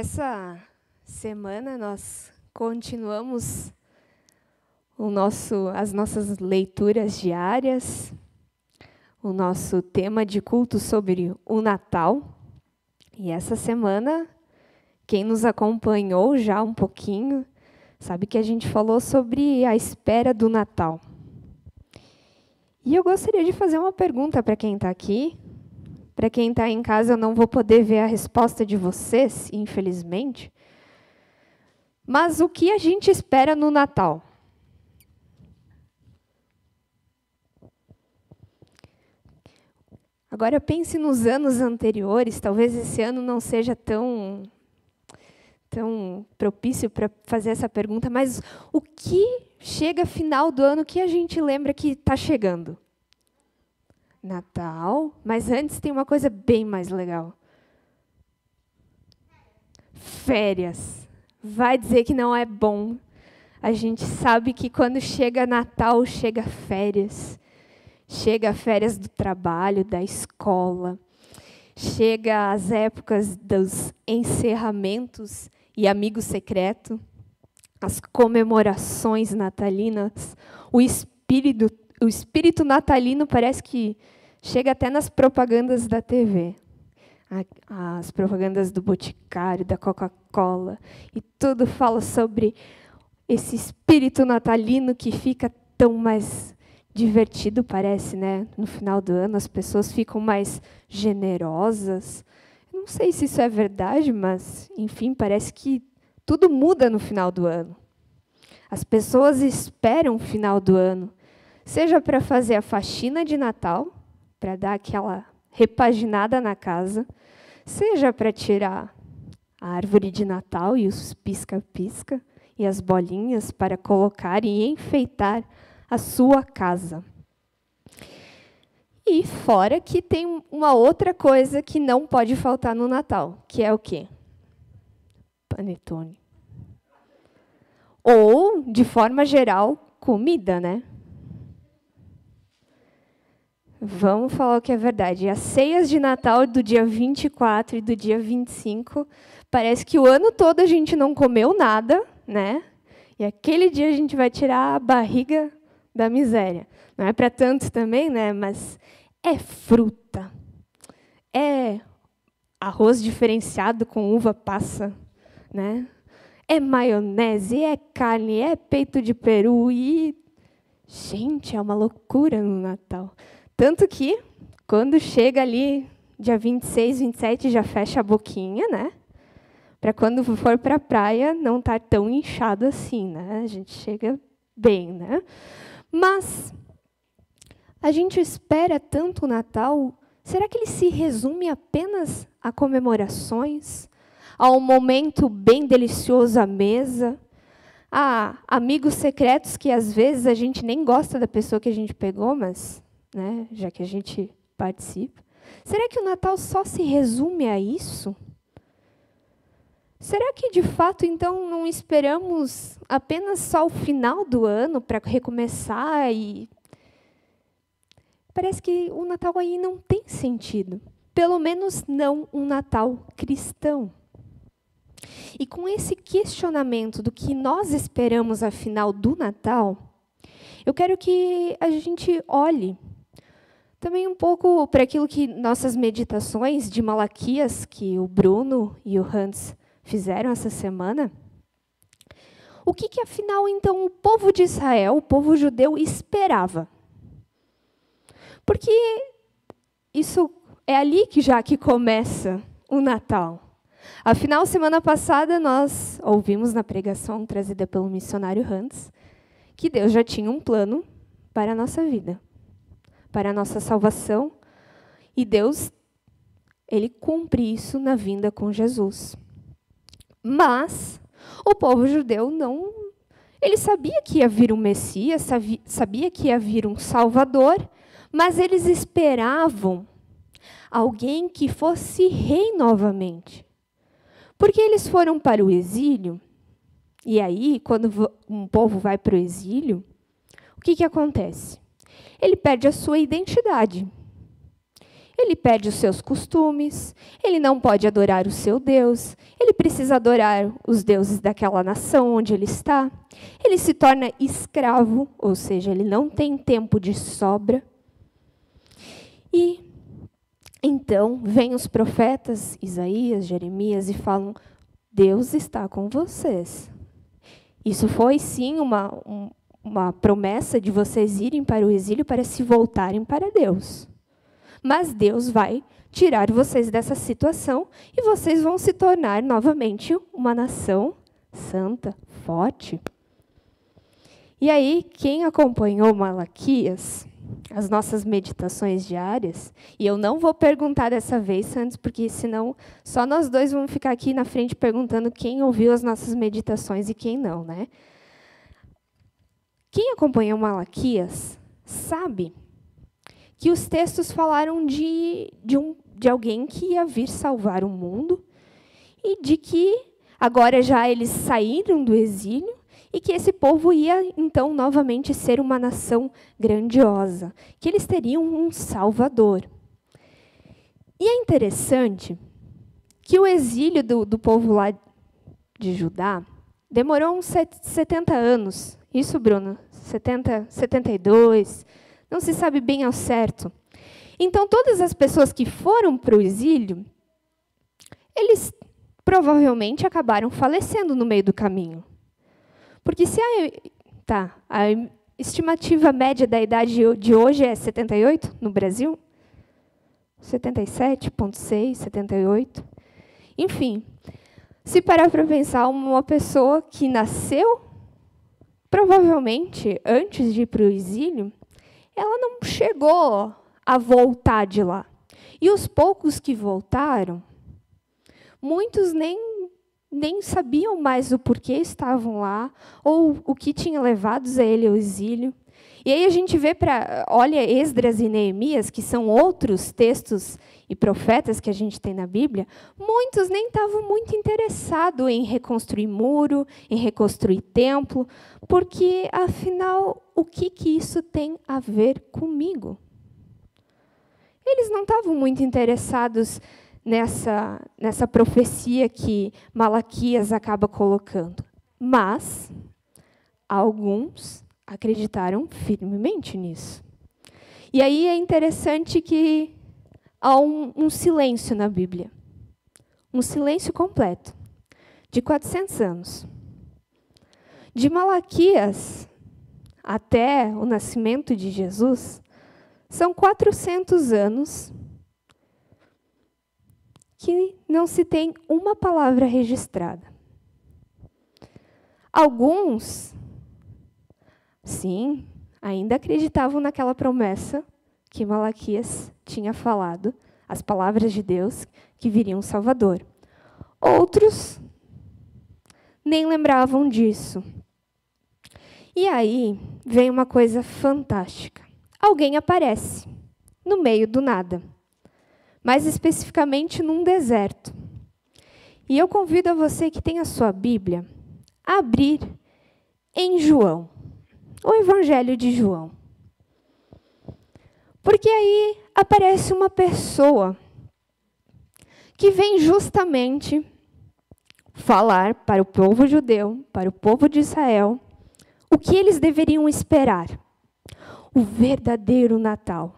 Essa semana nós continuamos o nosso, as nossas leituras diárias, o nosso tema de culto sobre o Natal. E essa semana, quem nos acompanhou já um pouquinho, sabe que a gente falou sobre a espera do Natal. E eu gostaria de fazer uma pergunta para quem está aqui, para quem está em casa, eu não vou poder ver a resposta de vocês, infelizmente. Mas o que a gente espera no Natal? Agora pense nos anos anteriores, talvez esse ano não seja tão tão propício para fazer essa pergunta, mas o que chega final do ano que a gente lembra que está chegando? Natal, mas antes tem uma coisa bem mais legal. Férias. Vai dizer que não é bom. A gente sabe que quando chega Natal, chega férias. Chega férias do trabalho, da escola. Chega as épocas dos encerramentos e amigo secreto, as comemorações natalinas, o espírito o espírito natalino parece que chega até nas propagandas da TV. As propagandas do Boticário, da Coca-Cola, e tudo fala sobre esse espírito natalino que fica tão mais divertido, parece, né? No final do ano, as pessoas ficam mais generosas. Não sei se isso é verdade, mas, enfim, parece que tudo muda no final do ano. As pessoas esperam o final do ano seja para fazer a faxina de Natal, para dar aquela repaginada na casa, seja para tirar a árvore de Natal e os pisca-pisca e as bolinhas para colocar e enfeitar a sua casa. E fora que tem uma outra coisa que não pode faltar no Natal, que é o quê? Panetone. Ou, de forma geral, comida, né? Vamos falar o que é verdade. As ceias de Natal do dia 24 e do dia 25, parece que o ano todo a gente não comeu nada, né? E aquele dia a gente vai tirar a barriga da miséria. Não é para tanto também, né? Mas é fruta. É arroz diferenciado com uva passa, né? É maionese, é carne, é peito de peru e gente, é uma loucura no Natal. Tanto que, quando chega ali, dia 26, 27, já fecha a boquinha, né? Para quando for para a praia, não estar tá tão inchado assim, né? A gente chega bem, né? Mas a gente espera tanto o Natal, será que ele se resume apenas a comemorações, a um momento bem delicioso à mesa, a amigos secretos que às vezes a gente nem gosta da pessoa que a gente pegou, mas né, já que a gente participa. Será que o Natal só se resume a isso? Será que de fato então não esperamos apenas só o final do ano para recomeçar e parece que o Natal aí não tem sentido. Pelo menos não um Natal cristão. E com esse questionamento do que nós esperamos afinal do Natal, eu quero que a gente olhe também um pouco para aquilo que nossas meditações de Malaquias, que o Bruno e o Hans fizeram essa semana. O que, que afinal, então, o povo de Israel, o povo judeu, esperava? Porque isso é ali que já que começa o Natal. Afinal, semana passada nós ouvimos na pregação trazida pelo missionário Hans que Deus já tinha um plano para a nossa vida para a nossa salvação. E Deus, ele cumpre isso na vinda com Jesus. Mas o povo judeu não. Ele sabia que ia vir um Messias, sabia que ia vir um Salvador, mas eles esperavam alguém que fosse rei novamente. Porque eles foram para o exílio, e aí, quando um povo vai para o exílio, o que, que acontece? Ele perde a sua identidade. ele perde os seus costumes, ele não pode adorar o seu Deus, ele precisa adorar os deuses daquela nação onde ele está. Ele se torna escravo, ou seja, ele não tem tempo de sobra. E então vêm os profetas Isaías, Jeremias e falam: Deus está com vocês. Isso foi sim uma, um, uma promessa de vocês irem para o exílio para se voltarem para Deus. Mas Deus vai tirar vocês dessa situação e vocês vão se tornar novamente uma nação santa, forte. E aí, quem acompanhou Malaquias, as nossas meditações diárias, e eu não vou perguntar dessa vez, Santos, porque senão só nós dois vamos ficar aqui na frente perguntando quem ouviu as nossas meditações e quem não, né? Quem acompanhou Malaquias sabe que os textos falaram de, de, um, de alguém que ia vir salvar o mundo e de que agora já eles saíram do exílio e que esse povo ia então novamente ser uma nação grandiosa, que eles teriam um salvador. E é interessante que o exílio do, do povo lá de Judá demorou uns 70 anos. Isso, Bruno? 70, 72, não se sabe bem ao certo. Então, todas as pessoas que foram para o exílio, eles provavelmente acabaram falecendo no meio do caminho. Porque se a, tá, a estimativa média da idade de hoje é 78 no Brasil, 77,6, 78. Enfim, se parar para pensar, uma pessoa que nasceu, provavelmente, antes de ir para o exílio, ela não chegou a voltar de lá. E os poucos que voltaram, muitos nem, nem sabiam mais o porquê estavam lá, ou o que tinha levado a ele ao exílio. E aí a gente vê para, olha Esdras e Neemias, que são outros textos e profetas que a gente tem na Bíblia, muitos nem estavam muito interessados em reconstruir muro, em reconstruir templo, porque afinal, o que que isso tem a ver comigo? Eles não estavam muito interessados nessa nessa profecia que Malaquias acaba colocando, mas alguns acreditaram firmemente nisso. E aí é interessante que há um, um silêncio na Bíblia. Um silêncio completo, de 400 anos. De Malaquias até o nascimento de Jesus, são 400 anos que não se tem uma palavra registrada. Alguns, sim, ainda acreditavam naquela promessa que Malaquias tinha falado, as palavras de Deus, que viria um Salvador. Outros nem lembravam disso. E aí vem uma coisa fantástica. Alguém aparece no meio do nada, mais especificamente num deserto. E eu convido a você que tem a sua Bíblia a abrir em João, o Evangelho de João. Porque aí aparece uma pessoa que vem justamente falar para o povo judeu, para o povo de Israel, o que eles deveriam esperar. O verdadeiro Natal.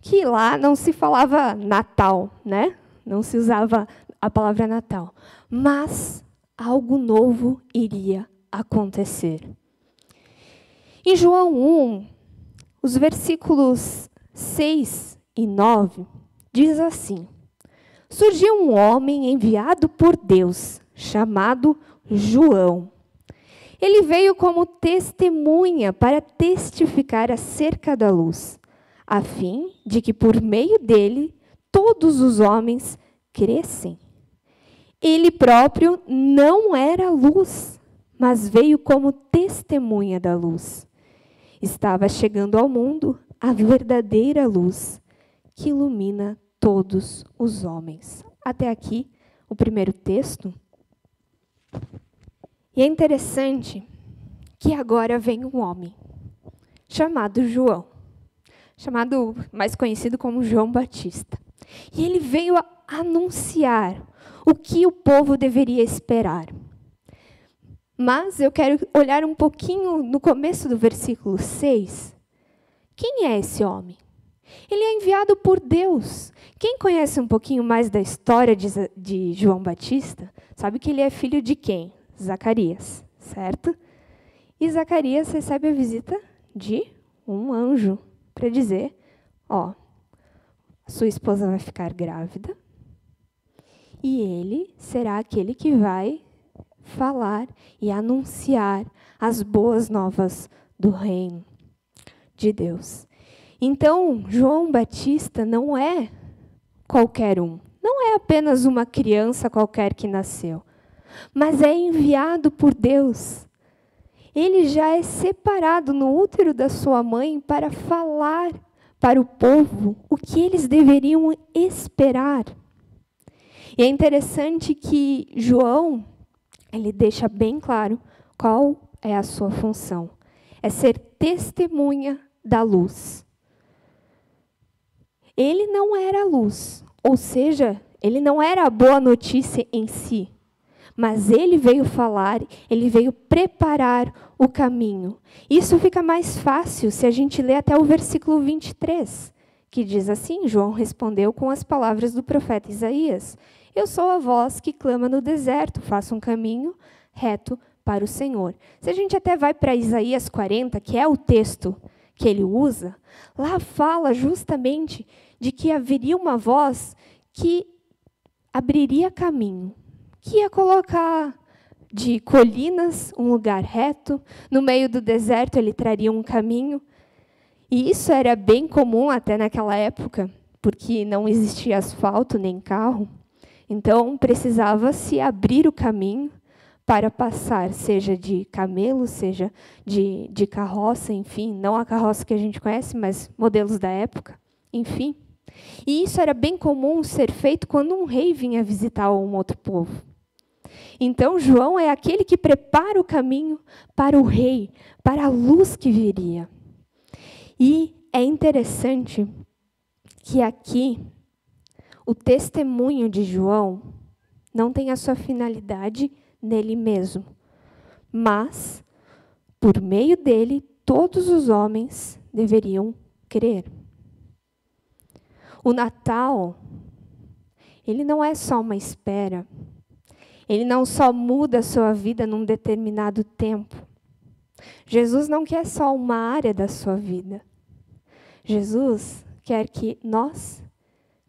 Que lá não se falava Natal, né? Não se usava a palavra Natal. Mas algo novo iria acontecer. Em João 1, os versículos 6 e 9 diz assim: Surgiu um homem enviado por Deus, chamado João. Ele veio como testemunha para testificar acerca da luz, a fim de que por meio dele todos os homens crescem. Ele próprio não era luz, mas veio como testemunha da luz. Estava chegando ao mundo a verdadeira luz que ilumina todos os homens. Até aqui, o primeiro texto. E é interessante que agora vem um homem chamado João. chamado mais conhecido como João Batista. E ele veio anunciar o que o povo deveria esperar. Mas eu quero olhar um pouquinho no começo do versículo 6. Quem é esse homem? Ele é enviado por Deus. Quem conhece um pouquinho mais da história de, de João Batista, sabe que ele é filho de quem? Zacarias, certo? E Zacarias recebe a visita de um anjo para dizer: Ó, sua esposa vai ficar grávida e ele será aquele que vai falar e anunciar as boas novas do reino de Deus. Então, João Batista não é qualquer um, não é apenas uma criança qualquer que nasceu, mas é enviado por Deus. Ele já é separado no útero da sua mãe para falar para o povo o que eles deveriam esperar. E é interessante que João ele deixa bem claro qual é a sua função. É ser testemunha da luz. Ele não era a luz, ou seja, ele não era a boa notícia em si, mas ele veio falar, ele veio preparar o caminho. Isso fica mais fácil se a gente ler até o versículo 23, que diz assim: João respondeu com as palavras do profeta Isaías: eu sou a voz que clama no deserto, faça um caminho reto para o Senhor. Se a gente até vai para Isaías 40, que é o texto que ele usa, lá fala justamente de que haveria uma voz que abriria caminho, que ia colocar de colinas um lugar reto, no meio do deserto ele traria um caminho. E isso era bem comum até naquela época, porque não existia asfalto nem carro. Então, precisava se abrir o caminho para passar, seja de camelo, seja de, de carroça, enfim, não a carroça que a gente conhece, mas modelos da época, enfim. E isso era bem comum ser feito quando um rei vinha visitar um outro povo. Então, João é aquele que prepara o caminho para o rei, para a luz que viria. E é interessante que aqui o testemunho de João não tem a sua finalidade nele mesmo, mas, por meio dele, todos os homens deveriam crer. O Natal, ele não é só uma espera. Ele não só muda a sua vida num determinado tempo. Jesus não quer só uma área da sua vida. Jesus quer que nós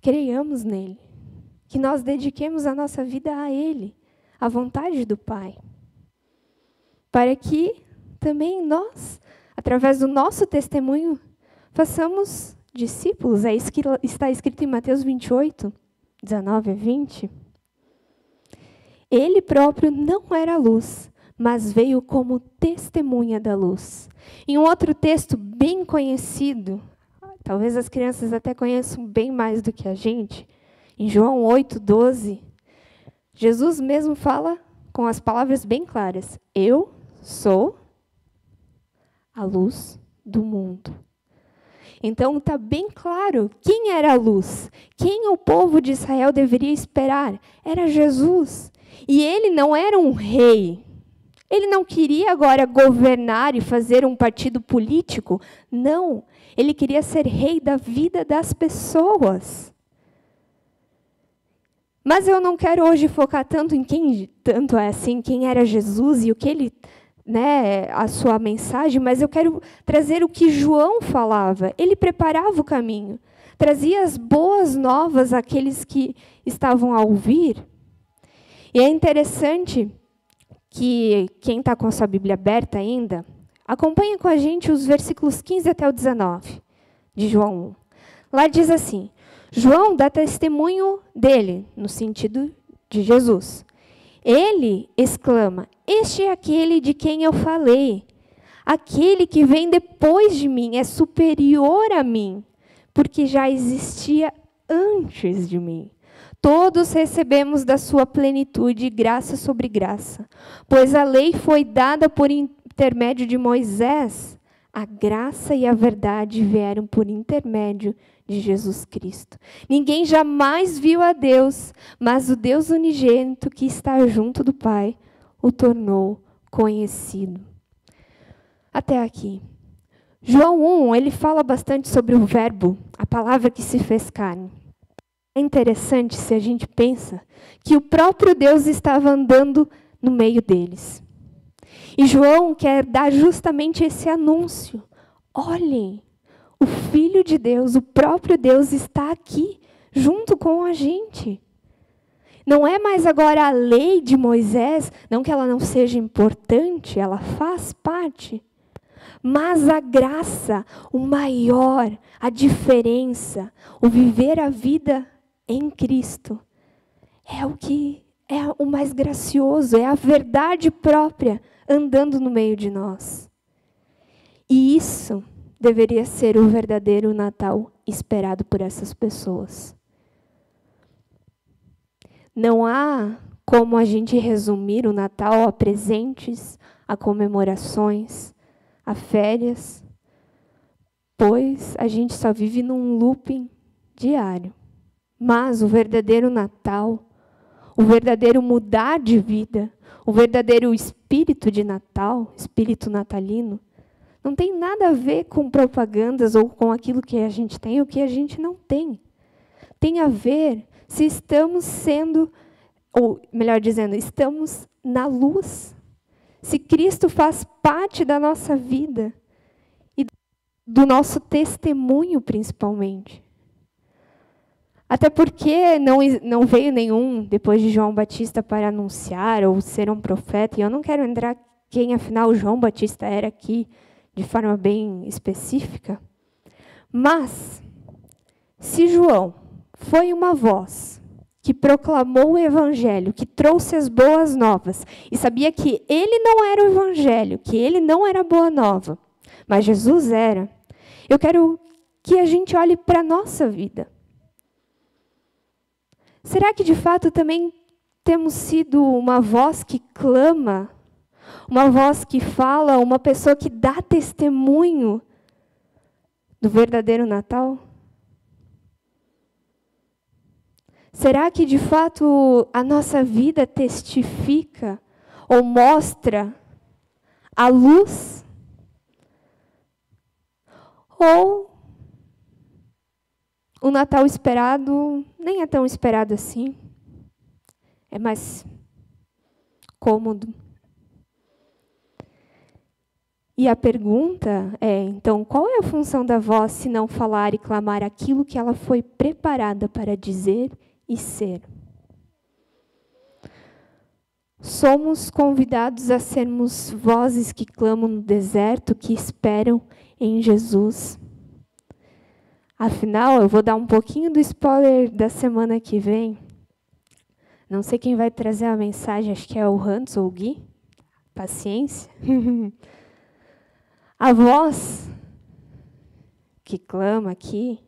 creiamos nele, que nós dediquemos a nossa vida a ele, à vontade do Pai, para que também nós, através do nosso testemunho, façamos discípulos. É isso que está escrito em Mateus 28, 19 a 20. Ele próprio não era luz, mas veio como testemunha da luz. Em um outro texto bem conhecido, Talvez as crianças até conheçam bem mais do que a gente. Em João 8, 12, Jesus mesmo fala com as palavras bem claras: Eu sou a luz do mundo. Então está bem claro quem era a luz, quem o povo de Israel deveria esperar. Era Jesus. E ele não era um rei. Ele não queria agora governar e fazer um partido político. Não. Ele queria ser rei da vida das pessoas. Mas eu não quero hoje focar tanto em quem tanto é assim, quem era Jesus e o que ele, né, a sua mensagem, mas eu quero trazer o que João falava. Ele preparava o caminho, trazia as boas novas àqueles que estavam a ouvir. E é interessante que quem está com a sua Bíblia aberta ainda, Acompanhe com a gente os versículos 15 até o 19 de João 1. Lá diz assim: João dá testemunho dele, no sentido de Jesus. Ele exclama: Este é aquele de quem eu falei. Aquele que vem depois de mim é superior a mim, porque já existia antes de mim. Todos recebemos da sua plenitude graça sobre graça, pois a lei foi dada por intermédio de Moisés, A graça e a verdade vieram por intermédio de Jesus Cristo. Ninguém jamais viu a Deus, mas o Deus unigênito que está junto do Pai o tornou conhecido. Até aqui. João 1, ele fala bastante sobre o verbo, a palavra que se fez carne. É interessante se a gente pensa que o próprio Deus estava andando no meio deles. E João quer dar justamente esse anúncio. Olhem, o Filho de Deus, o próprio Deus, está aqui, junto com a gente. Não é mais agora a lei de Moisés, não que ela não seja importante, ela faz parte. Mas a graça, o maior, a diferença, o viver a vida em Cristo, é o que é o mais gracioso, é a verdade própria andando no meio de nós. E isso deveria ser o verdadeiro Natal esperado por essas pessoas. Não há como a gente resumir o Natal a presentes, a comemorações, a férias, pois a gente só vive num looping diário. Mas o verdadeiro Natal, o verdadeiro mudar de vida, o verdadeiro espírito de Natal, espírito natalino, não tem nada a ver com propagandas ou com aquilo que a gente tem ou que a gente não tem. Tem a ver se estamos sendo, ou melhor dizendo, estamos na luz. Se Cristo faz parte da nossa vida e do nosso testemunho, principalmente. Até porque não, não veio nenhum depois de João Batista para anunciar ou ser um profeta, e eu não quero entrar quem afinal João Batista era aqui de forma bem específica. Mas, se João foi uma voz que proclamou o evangelho, que trouxe as boas novas, e sabia que ele não era o evangelho, que ele não era boa nova, mas Jesus era, eu quero que a gente olhe para a nossa vida. Será que de fato também temos sido uma voz que clama, uma voz que fala, uma pessoa que dá testemunho do verdadeiro Natal? Será que de fato a nossa vida testifica ou mostra a luz? Ou o Natal esperado nem é tão esperado assim. É mais cômodo. E a pergunta é, então, qual é a função da voz se não falar e clamar aquilo que ela foi preparada para dizer e ser? Somos convidados a sermos vozes que clamam no deserto, que esperam em Jesus. Afinal, eu vou dar um pouquinho do spoiler da semana que vem. Não sei quem vai trazer a mensagem, acho que é o Hans ou o Gui. Paciência. a voz que clama aqui,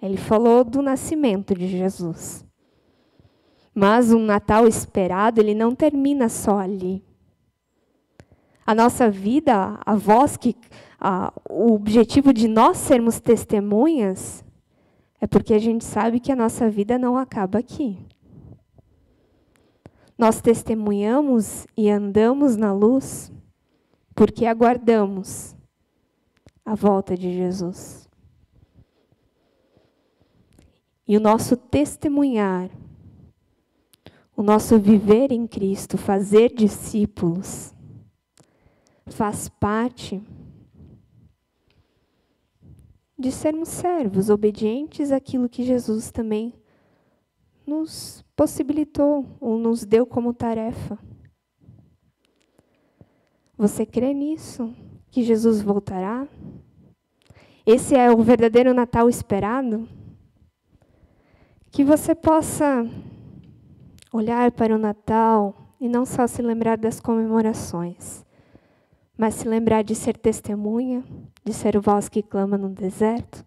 ele falou do nascimento de Jesus. Mas um Natal esperado, ele não termina só ali. A nossa vida, a voz que ah, o objetivo de nós sermos testemunhas é porque a gente sabe que a nossa vida não acaba aqui. Nós testemunhamos e andamos na luz porque aguardamos a volta de Jesus. E o nosso testemunhar, o nosso viver em Cristo, fazer discípulos, faz parte de sermos servos, obedientes àquilo que Jesus também nos possibilitou ou nos deu como tarefa. Você crê nisso? Que Jesus voltará? Esse é o verdadeiro Natal esperado? Que você possa olhar para o Natal e não só se lembrar das comemorações, mas se lembrar de ser testemunha, de ser voz que clama no deserto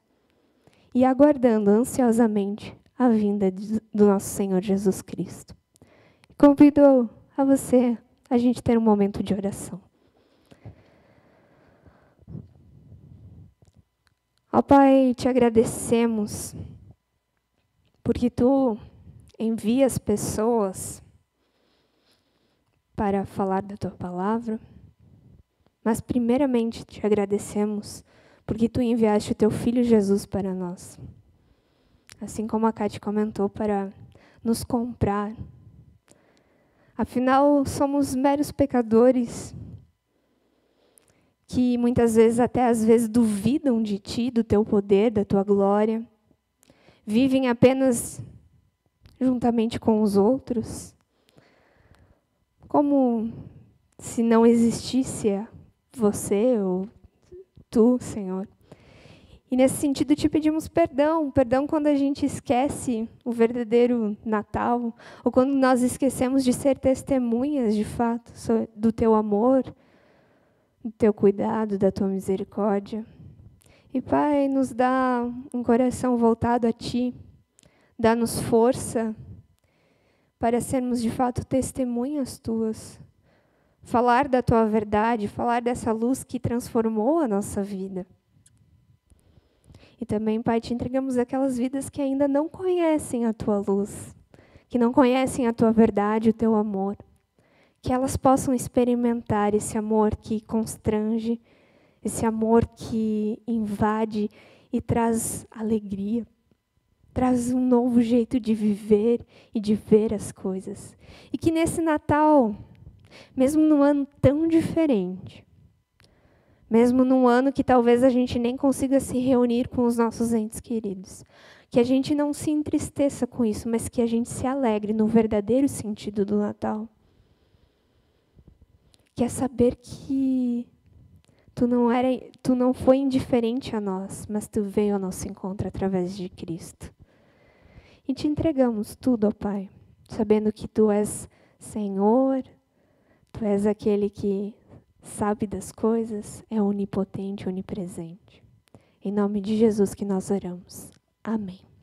e aguardando ansiosamente a vinda do nosso Senhor Jesus Cristo. Convido a você a gente ter um momento de oração. Ó Pai, te agradecemos porque tu envias pessoas para falar da tua palavra, mas primeiramente te agradecemos porque tu enviaste o teu filho Jesus para nós. Assim como a Kate comentou, para nos comprar. Afinal, somos meros pecadores que muitas vezes, até às vezes, duvidam de ti, do teu poder, da tua glória. Vivem apenas juntamente com os outros. Como se não existisse você ou tu, Senhor. E nesse sentido te pedimos perdão, perdão quando a gente esquece o verdadeiro Natal, ou quando nós esquecemos de ser testemunhas de fato do teu amor, do teu cuidado, da tua misericórdia. E Pai, nos dá um coração voltado a ti, dá-nos força para sermos de fato testemunhas tuas. Falar da tua verdade, falar dessa luz que transformou a nossa vida. E também, Pai, te entregamos aquelas vidas que ainda não conhecem a tua luz, que não conhecem a tua verdade, o teu amor. Que elas possam experimentar esse amor que constrange, esse amor que invade e traz alegria, traz um novo jeito de viver e de ver as coisas. E que nesse Natal, mesmo num ano tão diferente, mesmo num ano que talvez a gente nem consiga se reunir com os nossos entes queridos. Que a gente não se entristeça com isso, mas que a gente se alegre no verdadeiro sentido do Natal. Que é saber que tu não era, tu não foi indiferente a nós, mas tu veio ao nosso encontro através de Cristo. E te entregamos tudo, ó Pai, sabendo que tu és Senhor, tu és aquele que sabe das coisas, é onipotente, onipresente. Em nome de Jesus que nós oramos. Amém.